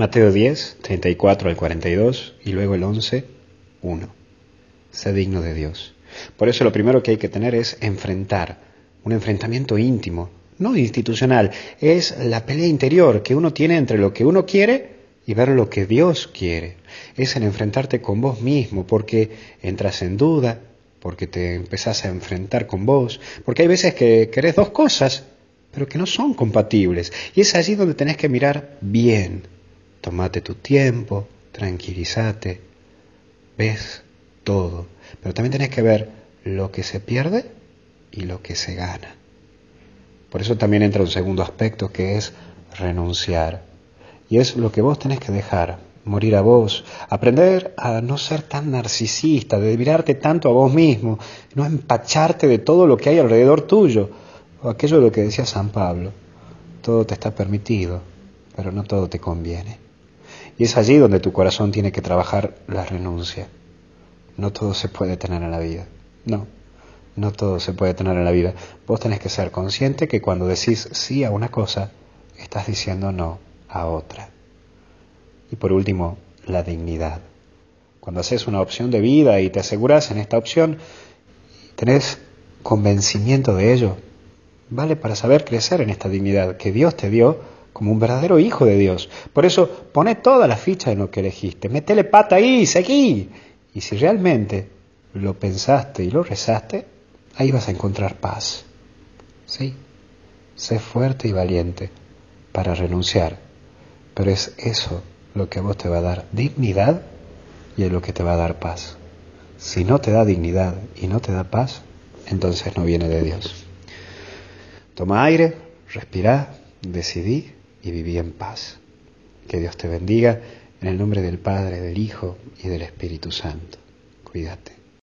Mateo 10, 34 al 42 y luego el 11, 1. Sé digno de Dios. Por eso lo primero que hay que tener es enfrentar, un enfrentamiento íntimo, no institucional, es la pelea interior que uno tiene entre lo que uno quiere y ver lo que Dios quiere. Es el enfrentarte con vos mismo, porque entras en duda, porque te empezás a enfrentar con vos, porque hay veces que querés dos cosas, pero que no son compatibles. Y es allí donde tenés que mirar bien Tomate tu tiempo, tranquilízate, ves todo, pero también tenés que ver lo que se pierde y lo que se gana. Por eso también entra un segundo aspecto que es renunciar. Y es lo que vos tenés que dejar, morir a vos, aprender a no ser tan narcisista, de mirarte tanto a vos mismo, no empacharte de todo lo que hay alrededor tuyo, aquello de lo que decía San Pablo, todo te está permitido, pero no todo te conviene. Y es allí donde tu corazón tiene que trabajar la renuncia. No todo se puede tener en la vida. No, no todo se puede tener en la vida. Vos tenés que ser consciente que cuando decís sí a una cosa, estás diciendo no a otra. Y por último, la dignidad. Cuando haces una opción de vida y te aseguras en esta opción, tenés convencimiento de ello, vale para saber crecer en esta dignidad que Dios te dio como un verdadero hijo de Dios. Por eso, pone toda la ficha en lo que elegiste, metele pata ahí, seguí. Y si realmente lo pensaste y lo rezaste, ahí vas a encontrar paz. ¿Sí? Sé fuerte y valiente para renunciar, pero es eso lo que a vos te va a dar dignidad y es lo que te va a dar paz. Si no te da dignidad y no te da paz, entonces no viene de Dios. Toma aire, respira, decidí y viví en paz. Que Dios te bendiga en el nombre del Padre, del Hijo y del Espíritu Santo. Cuídate.